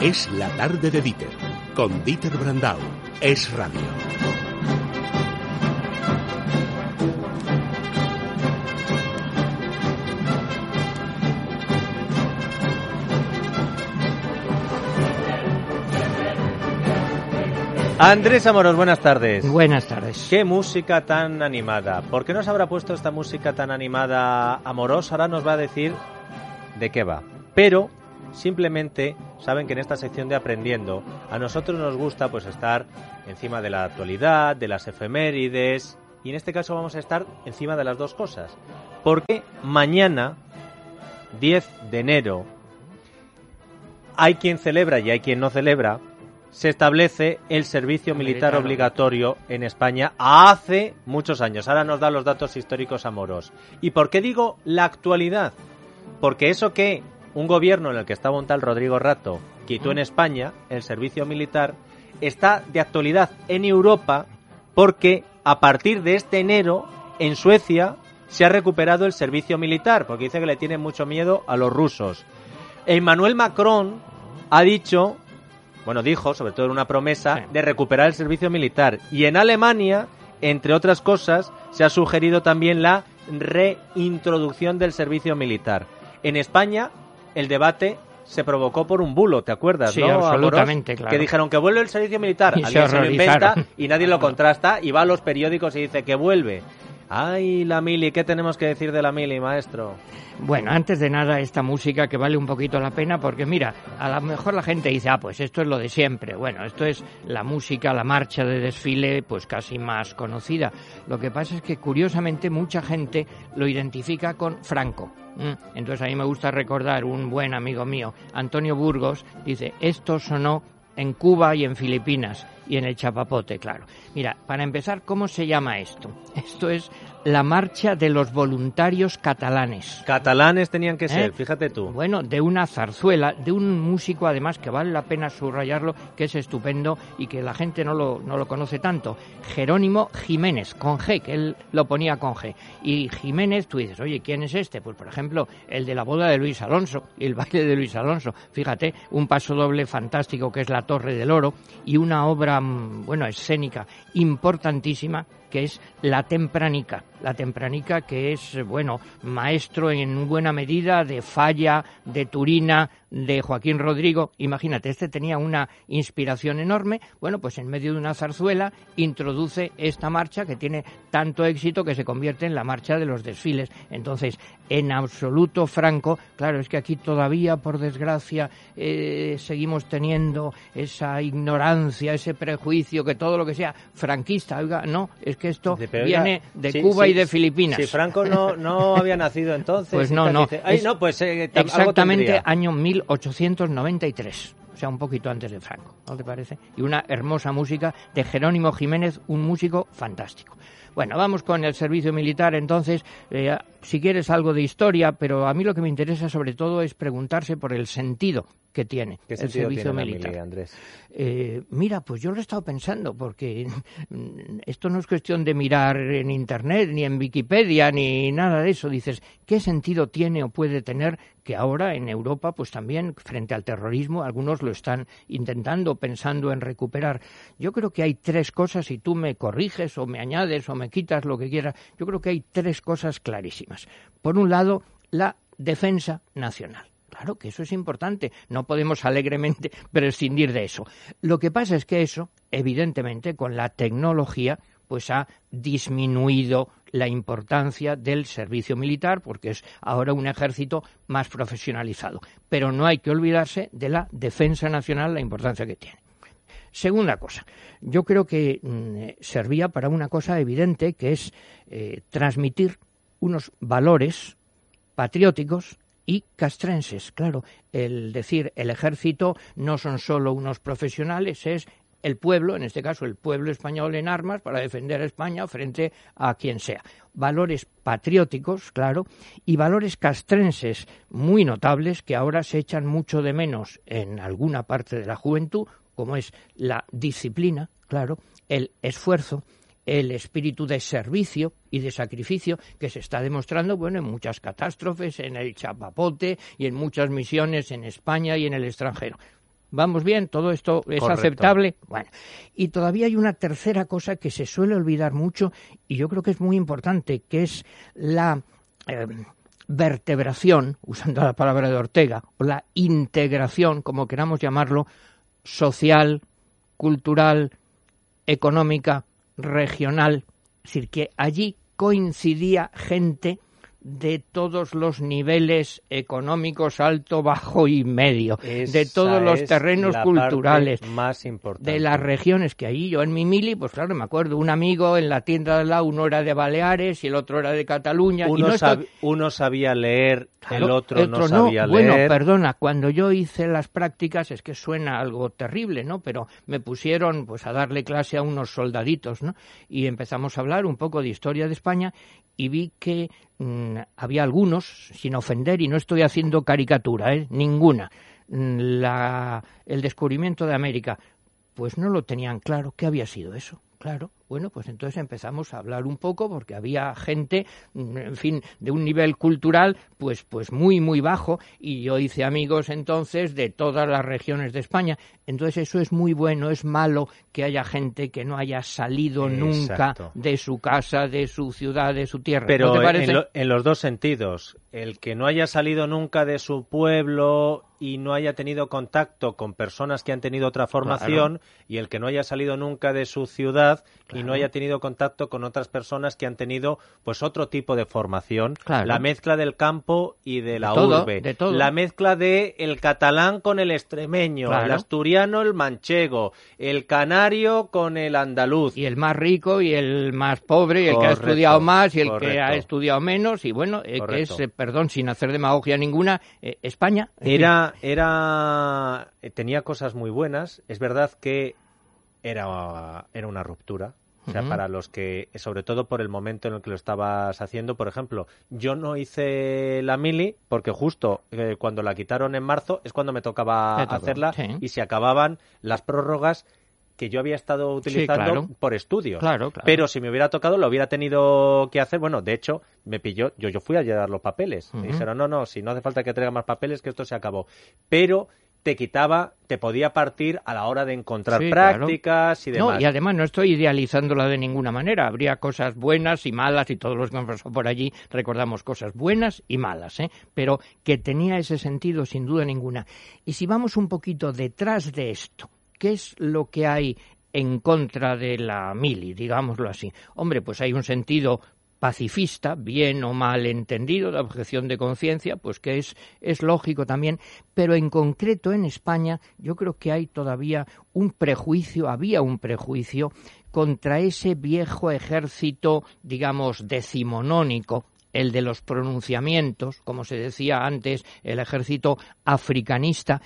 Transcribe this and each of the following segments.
Es la tarde de Dieter, con Dieter Brandau. Es radio. Andrés Amoros, buenas tardes. Buenas tardes. Qué música tan animada. ¿Por qué nos habrá puesto esta música tan animada Amoros? Ahora nos va a decir de qué va. Pero simplemente saben que en esta sección de aprendiendo a nosotros nos gusta pues estar encima de la actualidad, de las efemérides y en este caso vamos a estar encima de las dos cosas. Porque mañana 10 de enero hay quien celebra y hay quien no celebra se establece el servicio militar obligatorio en España hace muchos años. Ahora nos da los datos históricos amoros. ¿Y por qué digo la actualidad? Porque eso que un gobierno en el que estaba un tal Rodrigo Rato quitó en España, el servicio militar, está de actualidad en Europa porque a partir de este enero en Suecia se ha recuperado el servicio militar, porque dice que le tiene mucho miedo a los rusos. Emmanuel Macron ha dicho bueno, dijo, sobre todo en una promesa, de recuperar el servicio militar. Y en Alemania, entre otras cosas, se ha sugerido también la reintroducción del servicio militar. En España, el debate se provocó por un bulo, ¿te acuerdas? Sí, absolutamente, claro. Que dijeron que vuelve el servicio militar, y alguien se, lo inventa y nadie lo contrasta y va a los periódicos y dice que vuelve. Ay, la mili, ¿qué tenemos que decir de la mili, maestro? Bueno, antes de nada, esta música que vale un poquito la pena, porque mira, a lo mejor la gente dice, ah, pues esto es lo de siempre. Bueno, esto es la música, la marcha de desfile, pues casi más conocida. Lo que pasa es que, curiosamente, mucha gente lo identifica con Franco. Entonces, a mí me gusta recordar un buen amigo mío, Antonio Burgos, dice, esto sonó en Cuba y en Filipinas y en el Chapapote, claro. Mira, para empezar, ¿cómo se llama esto? Esto es la marcha de los voluntarios catalanes. Catalanes tenían que ser, ¿Eh? fíjate tú. Bueno, de una zarzuela, de un músico además que vale la pena subrayarlo, que es estupendo y que la gente no lo, no lo conoce tanto. Jerónimo Jiménez, con G, que él lo ponía con G. Y Jiménez, tú dices, oye, ¿quién es este? Pues por ejemplo, el de la boda de Luis Alonso y el baile de Luis Alonso. Fíjate, un paso doble fantástico que es La Torre del Oro y una obra, mm, bueno, escénica importantísima que es la tempranica. La tempranica que es, bueno, maestro en buena medida de Falla, de Turina, de Joaquín Rodrigo. Imagínate, este tenía una inspiración enorme. Bueno, pues en medio de una zarzuela introduce esta marcha que tiene tanto éxito que se convierte en la marcha de los desfiles. Entonces, en absoluto franco, claro, es que aquí todavía, por desgracia, eh, seguimos teniendo esa ignorancia, ese prejuicio que todo lo que sea franquista, oiga, no, es que esto viene de Cuba y de Filipinas. Si Franco no, no había nacido entonces. Pues no, no. no pues, eh, exactamente año 1893 o sea, un poquito antes de Franco, ¿no te parece? Y una hermosa música de Jerónimo Jiménez, un músico fantástico. Bueno, vamos con el servicio militar entonces. Eh, si quieres algo de historia, pero a mí lo que me interesa sobre todo es preguntarse por el sentido que tiene el servicio militar. Andrés? Eh, mira, pues yo lo he estado pensando, porque esto no es cuestión de mirar en Internet, ni en Wikipedia, ni nada de eso. Dices, ¿qué sentido tiene o puede tener que ahora en Europa, pues también frente al terrorismo, algunos lo están intentando, pensando en recuperar? Yo creo que hay tres cosas, y tú me corriges o me añades o me quitas lo que quieras, yo creo que hay tres cosas clarísimas. Por un lado, la defensa nacional. Claro que eso es importante, no podemos alegremente prescindir de eso. Lo que pasa es que eso, evidentemente, con la tecnología, pues ha disminuido la importancia del servicio militar porque es ahora un ejército más profesionalizado. Pero no hay que olvidarse de la defensa nacional, la importancia que tiene. Segunda cosa, yo creo que mm, servía para una cosa evidente que es eh, transmitir unos valores patrióticos y castrenses. Claro, el decir el ejército no son solo unos profesionales, es el pueblo, en este caso el pueblo español en armas para defender a España frente a quien sea. Valores patrióticos, claro, y valores castrenses muy notables que ahora se echan mucho de menos en alguna parte de la juventud, como es la disciplina, claro, el esfuerzo, el espíritu de servicio y de sacrificio que se está demostrando bueno en muchas catástrofes en el Chapapote y en muchas misiones en España y en el extranjero. Vamos bien, todo esto es aceptable. Bueno, y todavía hay una tercera cosa que se suele olvidar mucho y yo creo que es muy importante, que es la eh, vertebración, usando la palabra de Ortega, o la integración, como queramos llamarlo, social, cultural, económica, regional. Es decir, que allí coincidía gente de todos los niveles económicos, alto, bajo y medio, de todos los terrenos culturales, más importante. de las regiones que ahí yo en mi mili, pues claro, me acuerdo, un amigo en la tienda de la uno era de Baleares y el otro era de Cataluña. Uno, uno sabía leer, el otro, no sabía leer. Bueno, perdona, cuando yo hice las prácticas, es que suena algo terrible, ¿no? Pero me pusieron pues a darle clase a unos soldaditos, ¿no? Y empezamos a hablar un poco de historia de España y vi que mm, había algunos, sin ofender, y no estoy haciendo caricatura, ¿eh? ninguna, mm, la, el descubrimiento de América, pues no lo tenían claro. ¿Qué había sido eso? Claro, bueno, pues entonces empezamos a hablar un poco porque había gente, mm, en fin, de un nivel cultural pues pues muy muy bajo y yo hice amigos entonces de todas las regiones de España. Entonces eso es muy bueno, es malo que haya gente que no haya salido nunca de su casa, de su ciudad, de su tierra. Pero en, los dos sentidos, el que no haya salido nunca de su pueblo y no haya tenido contacto con personas que han tenido otra formación y el que no haya salido nunca de su ciudad y no haya tenido contacto con otras personas que han tenido pues otro tipo de formación, la mezcla del campo y de la urbe, la mezcla de el catalán con el extremeño, el asturiano el manchego, el canario con el andaluz. Y el más rico y el más pobre y el que ha estudiado más y el que ha estudiado menos. Y bueno, eh, que es eh, perdón, sin hacer demagogia ninguna, eh, España era era tenía cosas muy buenas, es verdad que era, era una ruptura. O sea, para los que, sobre todo por el momento en el que lo estabas haciendo, por ejemplo, yo no hice la mili porque justo eh, cuando la quitaron en marzo es cuando me tocaba hacerla y se acababan las prórrogas que yo había estado utilizando por estudios. Claro, Pero si me hubiera tocado, lo hubiera tenido que hacer. Bueno, de hecho, me pilló, yo, yo fui a llevar los papeles. Me dijeron, no, no, si no hace falta que traiga más papeles, que esto se acabó. Pero te quitaba, te podía partir a la hora de encontrar prácticas y demás. No, y además no estoy idealizándola de ninguna manera. Habría cosas buenas y malas y todos los que hemos pasado por allí recordamos cosas buenas y malas, ¿eh? pero que tenía ese sentido sin duda ninguna. Y si vamos un poquito detrás de esto, ¿qué es lo que hay en contra de la mili, digámoslo así? Hombre, pues hay un sentido pacifista, bien o mal entendido, la objeción de conciencia, pues que es, es lógico también, pero en concreto en España yo creo que hay todavía un prejuicio, había un prejuicio contra ese viejo ejército, digamos, decimonónico, el de los pronunciamientos, como se decía antes, el ejército africanista,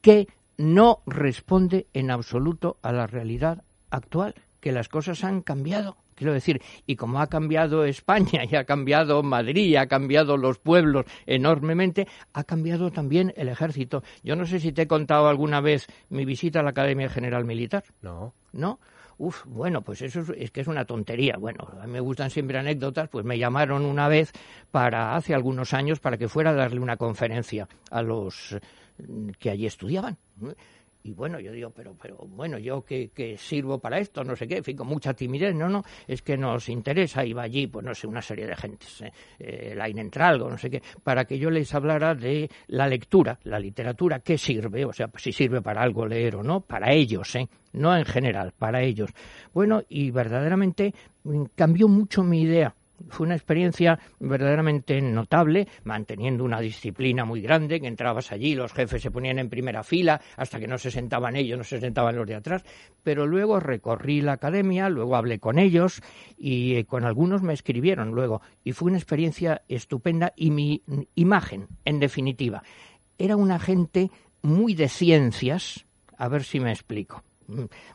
que no responde en absoluto a la realidad actual, que las cosas han cambiado Quiero decir, y como ha cambiado España y ha cambiado Madrid, y ha cambiado los pueblos enormemente, ha cambiado también el ejército. Yo no sé si te he contado alguna vez mi visita a la Academia General Militar. No. ¿No? Uf, bueno, pues eso es, que es una tontería. Bueno, a mí me gustan siempre anécdotas, pues me llamaron una vez para, hace algunos años, para que fuera a darle una conferencia a los que allí estudiaban. Y bueno, yo digo, pero, pero bueno, yo que, sirvo para esto, no sé qué, en fin, con mucha timidez, no, no, es que nos interesa, iba allí, pues no sé, una serie de gentes, ¿eh? eh la Inentralgo, no sé qué, para que yo les hablara de la lectura, la literatura, qué sirve, o sea, pues si sirve para algo leer o no, para ellos, ¿eh? no en general, para ellos. Bueno, y verdaderamente mm, cambió mucho mi idea fue una experiencia verdaderamente notable, manteniendo una disciplina muy grande, que entrabas allí, los jefes se ponían en primera fila, hasta que no se sentaban ellos, no se sentaban los de atrás, pero luego recorrí la academia, luego hablé con ellos y eh, con algunos me escribieron luego, y fue una experiencia estupenda y mi imagen, en definitiva, era una gente muy de ciencias, a ver si me explico,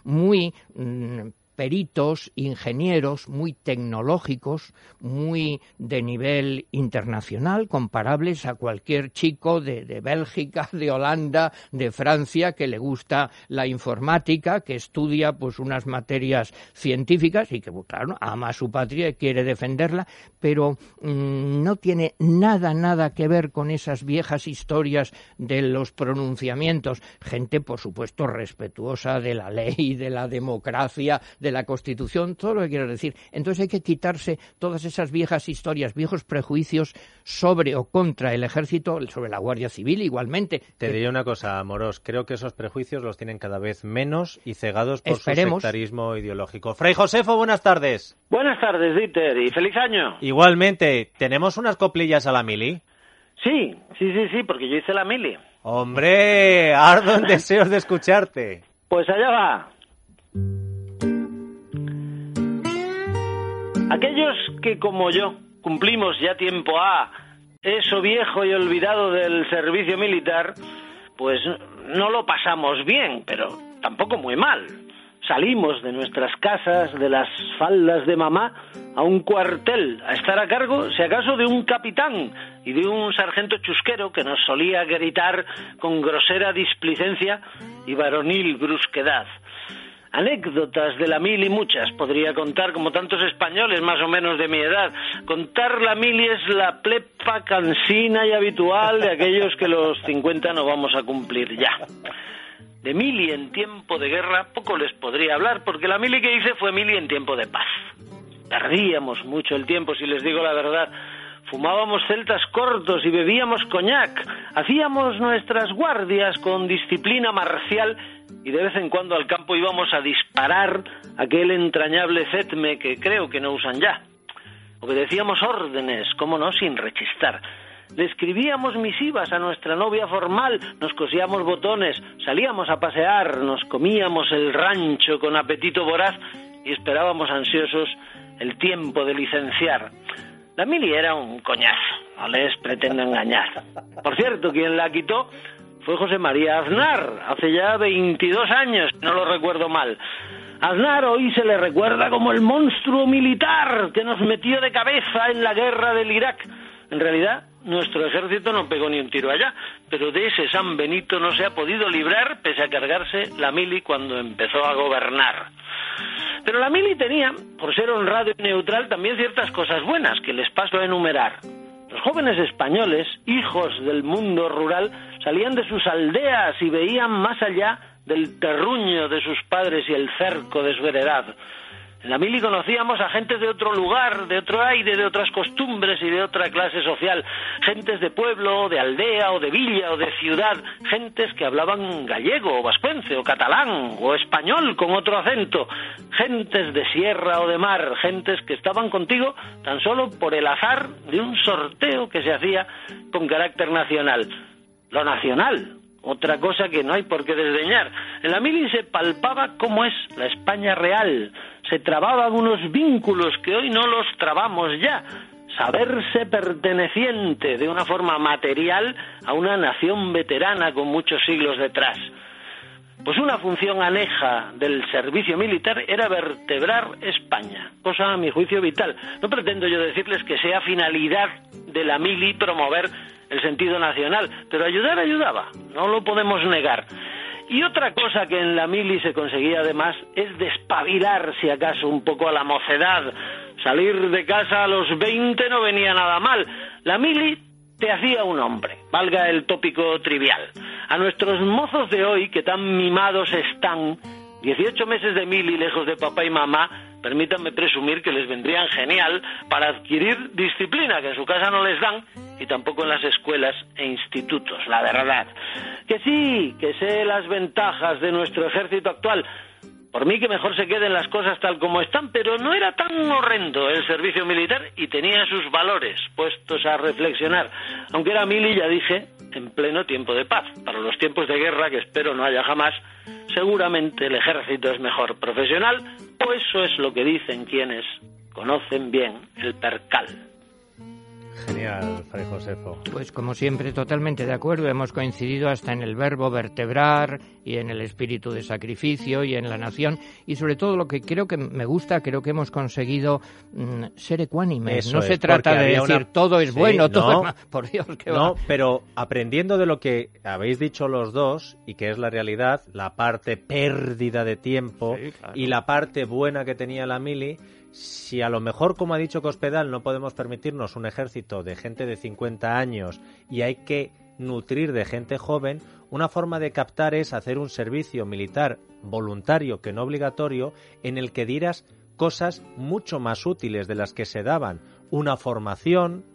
muy mm, peritos, ingenieros muy tecnológicos, muy de nivel internacional, comparables a cualquier chico de, Bélgica, de Holanda, de Francia, que le gusta la informática, que estudia pues unas materias científicas y que, claro, ama a su patria y quiere defenderla, pero mmm, no tiene nada, nada que ver con esas viejas historias de los pronunciamientos. Gente, por supuesto, respetuosa de la ley, de la democracia, de la Constitución, todo lo que quiero decir. Entonces hay que quitarse todas esas viejas historias, viejos prejuicios sobre o contra el ejército, sobre la Guardia Civil igualmente. Te diría una cosa, Moros, creo que esos prejuicios los tienen cada vez menos y cegados por Esperemos. su sectarismo ideológico. Fray Josefo, buenas tardes. Buenas tardes, Dieter, y feliz año. Igualmente, ¿tenemos unas coplillas a la mili? Sí, sí, sí, sí, porque yo hice la mili. Hombre, ardo en deseos de escucharte. Pues allá va. Aquellos que como yo cumplimos ya tiempo A eso viejo y olvidado del servicio militar, pues no lo pasamos bien, pero tampoco muy mal. Salimos de nuestras casas, de las faldas de mamá, a un cuartel, a estar a cargo, si acaso, de un capitán y de un sargento chusquero que nos solía gritar con grosera displicencia y varonil brusquedad. Anécdotas de la mili muchas podría contar como tantos españoles más o menos de mi edad. Contar la mili es la plepa cansina y habitual de aquellos que los 50 no vamos a cumplir ya. De mili en tiempo de guerra poco les podría hablar porque la mili que hice fue mili en tiempo de paz. Perdíamos mucho el tiempo, si les digo la verdad. Fumábamos celtas cortos y bebíamos coñac. Hacíamos nuestras guardias con disciplina marcial y de vez en cuando al campo íbamos a disparar aquel entrañable zetme que creo que no usan ya. Obedecíamos órdenes, cómo no, sin rechistar. Le escribíamos misivas a nuestra novia formal, nos cosíamos botones, salíamos a pasear, nos comíamos el rancho con apetito voraz y esperábamos ansiosos el tiempo de licenciar. La mili era un coñazo, no les pretendo engañar. Por cierto, quien la quitó fue José María Aznar, hace ya 22 años, no lo recuerdo mal. Aznar hoy se le recuerda como el monstruo militar que nos metió de cabeza en la guerra del Irak. En realidad, nuestro ejército no pegó ni un tiro allá, pero de ese San Benito no se ha podido librar pese a cargarse la mili cuando empezó a gobernar. Pero la mili tenía, por ser honrado y neutral, también ciertas cosas buenas que les paso a enumerar. Los jóvenes españoles, hijos del mundo rural, salían de sus aldeas y veían más allá del terruño de sus padres y el cerco de su heredad. En la mili conocíamos a gentes de otro lugar, de otro aire, de otras costumbres y de otra clase social, gentes de pueblo, de aldea o de villa o de ciudad, gentes que hablaban gallego o vascuence o catalán o español con otro acento, gentes de sierra o de mar, gentes que estaban contigo tan solo por el azar de un sorteo que se hacía con carácter nacional. Lo nacional, otra cosa que no hay por qué desdeñar. En la mili se palpaba cómo es la España real, se trababan unos vínculos que hoy no los trabamos ya. Saberse perteneciente de una forma material a una nación veterana con muchos siglos detrás. Pues una función aneja del servicio militar era vertebrar España, cosa a mi juicio vital. No pretendo yo decirles que sea finalidad de la mili promover el sentido nacional, pero ayudar ayudaba, no lo podemos negar. Y otra cosa que en la mili se conseguía además es despabilar, si acaso, un poco a la mocedad. Salir de casa a los 20 no venía nada mal. La mili te hacía un hombre, valga el tópico trivial. A nuestros mozos de hoy, que tan mimados están, 18 meses de mili lejos de papá y mamá, permítanme presumir que les vendrían genial para adquirir disciplina que en su casa no les dan y tampoco en las escuelas e institutos, la verdad. Que sí, que sé las ventajas de nuestro ejército actual. Por mí que mejor se queden las cosas tal como están, pero no era tan horrendo el servicio militar y tenía sus valores puestos a reflexionar. Aunque era mil y ya dije, en pleno tiempo de paz. Para los tiempos de guerra, que espero no haya jamás, seguramente el ejército es mejor profesional, o eso es lo que dicen quienes conocen bien el percal. Genial, Fray Josefo. Pues como siempre, totalmente de acuerdo. Hemos coincidido hasta en el verbo vertebrar y en el espíritu de sacrificio y en la nación. Y sobre todo lo que creo que me gusta, creo que hemos conseguido mm, ser ecuánimes. no se trata de decir todo es bueno, todo es malo. Por Dios, que No, pero aprendiendo de lo que habéis dicho los dos y que es la realidad, la parte pérdida de tiempo y la parte buena que tenía la mili si a lo mejor, como ha dicho Cospedal, no podemos permitirnos un ejército de gente de 50 años y hay que nutrir de gente joven, una forma de captar es hacer un servicio militar voluntario que no obligatorio en el que dieras cosas mucho más útiles de las que se daban. Una formación,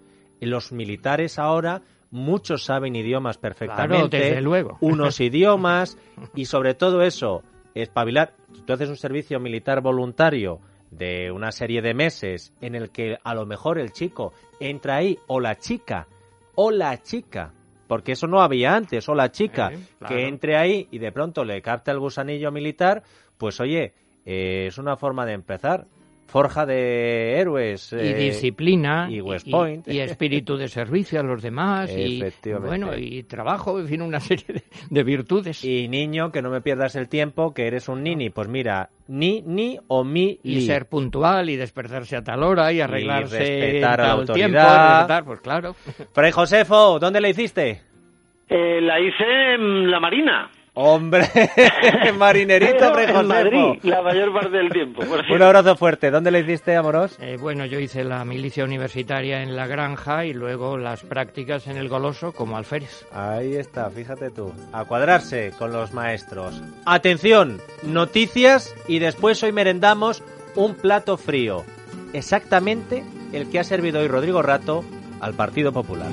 los militares ahora muchos saben idiomas perfectamente, desde luego. unos idiomas y sobre todo eso, espabilar. Tú haces un servicio militar voluntario de una serie de meses en el que a lo mejor el chico entra ahí o la chica o la chica porque eso no había antes o la chica que entre ahí y de pronto le capta el gusanillo militar pues oye eh, es una forma de empezar forja de héroes y eh, disciplina y West Point. y, espíritu de servicio a los demás y bueno y trabajo en fin una serie de, virtudes. Y niño que no me pierdas el tiempo que eres un nini. Pues mira ni ni o mi y ser puntual y despertarse a tal hora y arreglarse y respetar a la autoridad. tiempo, pues claro. Fray Josefo ¿dónde la hiciste? Eh, la hice en la Marina Hombre, marinerito en Madrid, la mayor parte del tiempo. Un abrazo fuerte. ¿Dónde le hiciste, Amoros? Eh, bueno, yo hice la milicia universitaria en la granja y luego las prácticas en el Goloso como alférez. Ahí está, fíjate tú. A cuadrarse con los maestros. Atención, noticias y después hoy merendamos un plato frío. Exactamente el que ha servido hoy Rodrigo Rato al Partido Popular.